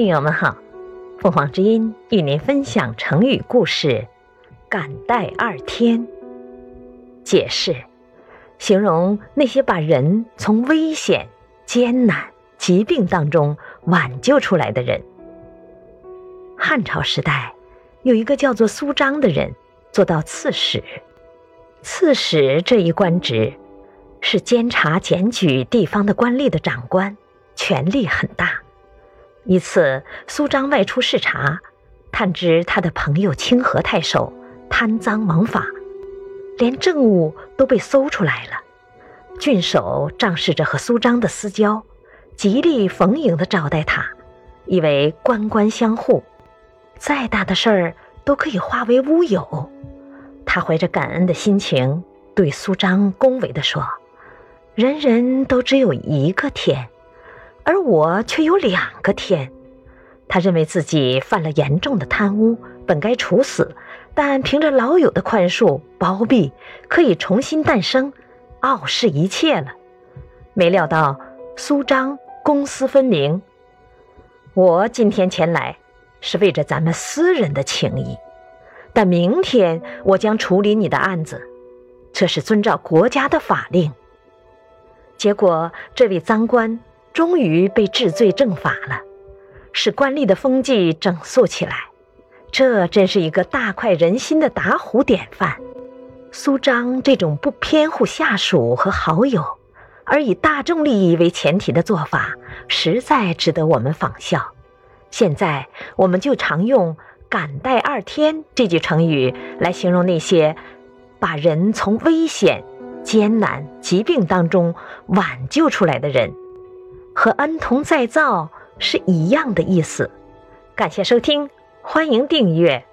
听友们好，凤凰之音与您分享成语故事“感戴二天”。解释：形容那些把人从危险、艰难、疾病当中挽救出来的人。汉朝时代，有一个叫做苏张的人，做到刺史。刺史这一官职，是监察检举地方的官吏的长官，权力很大。一次，苏张外出视察，探知他的朋友清河太守贪赃枉法，连政务都被搜出来了。郡守仗势着和苏张的私交，极力逢迎的招待他，以为官官相护，再大的事儿都可以化为乌有。他怀着感恩的心情，对苏张恭维地说：“人人都只有一个天。”而我却有两个天，他认为自己犯了严重的贪污，本该处死，但凭着老友的宽恕包庇，可以重新诞生，傲视一切了。没料到苏张公私分明，我今天前来是为着咱们私人的情谊，但明天我将处理你的案子，这是遵照国家的法令。结果这位赃官。终于被治罪正法了，使官吏的风气整肃起来，这真是一个大快人心的打虎典范。苏张这种不偏护下属和好友，而以大众利益为前提的做法，实在值得我们仿效。现在，我们就常用“感戴二天”这句成语来形容那些把人从危险、艰难、疾病当中挽救出来的人。和恩同再造是一样的意思。感谢收听，欢迎订阅。